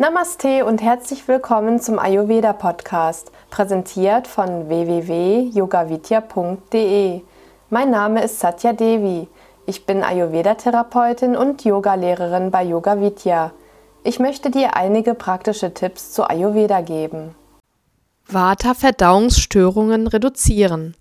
Namaste und herzlich willkommen zum Ayurveda Podcast, präsentiert von www.yogavidya.de. Mein Name ist Satya Devi. Ich bin Ayurveda-Therapeutin und Yogalehrerin bei Yoga Vidya. Ich möchte dir einige praktische Tipps zu Ayurveda geben. Vata-Verdauungsstörungen reduzieren.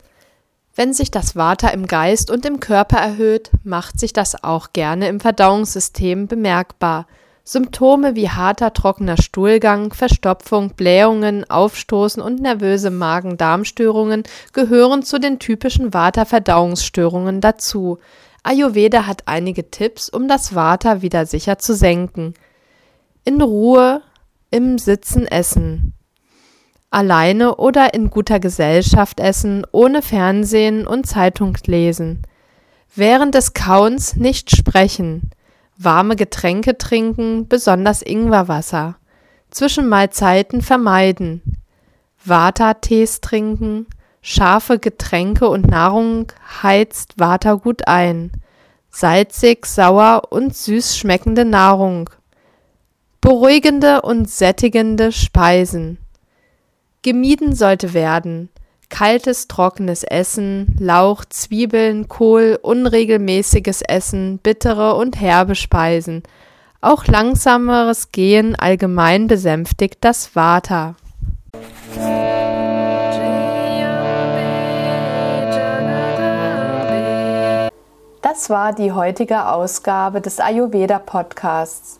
Wenn sich das Vata im Geist und im Körper erhöht, macht sich das auch gerne im Verdauungssystem bemerkbar. Symptome wie harter, trockener Stuhlgang, Verstopfung, Blähungen, Aufstoßen und nervöse Magen-Darm-Störungen gehören zu den typischen Vata-Verdauungsstörungen dazu. Ayurveda hat einige Tipps, um das Vata wieder sicher zu senken. In Ruhe im Sitzen essen. Alleine oder in guter Gesellschaft essen, ohne Fernsehen und Zeitung lesen. Während des Kauens nicht sprechen warme Getränke trinken, besonders Ingwerwasser, zwischen Mahlzeiten vermeiden, Vata-Tees trinken, scharfe Getränke und Nahrung heizt Vata gut ein, salzig, sauer und süß schmeckende Nahrung, beruhigende und sättigende Speisen. Gemieden sollte werden kaltes, trockenes Essen, Lauch, Zwiebeln, Kohl, unregelmäßiges Essen, bittere und herbe Speisen. Auch langsameres Gehen allgemein besänftigt das Vata. Das war die heutige Ausgabe des Ayurveda Podcasts.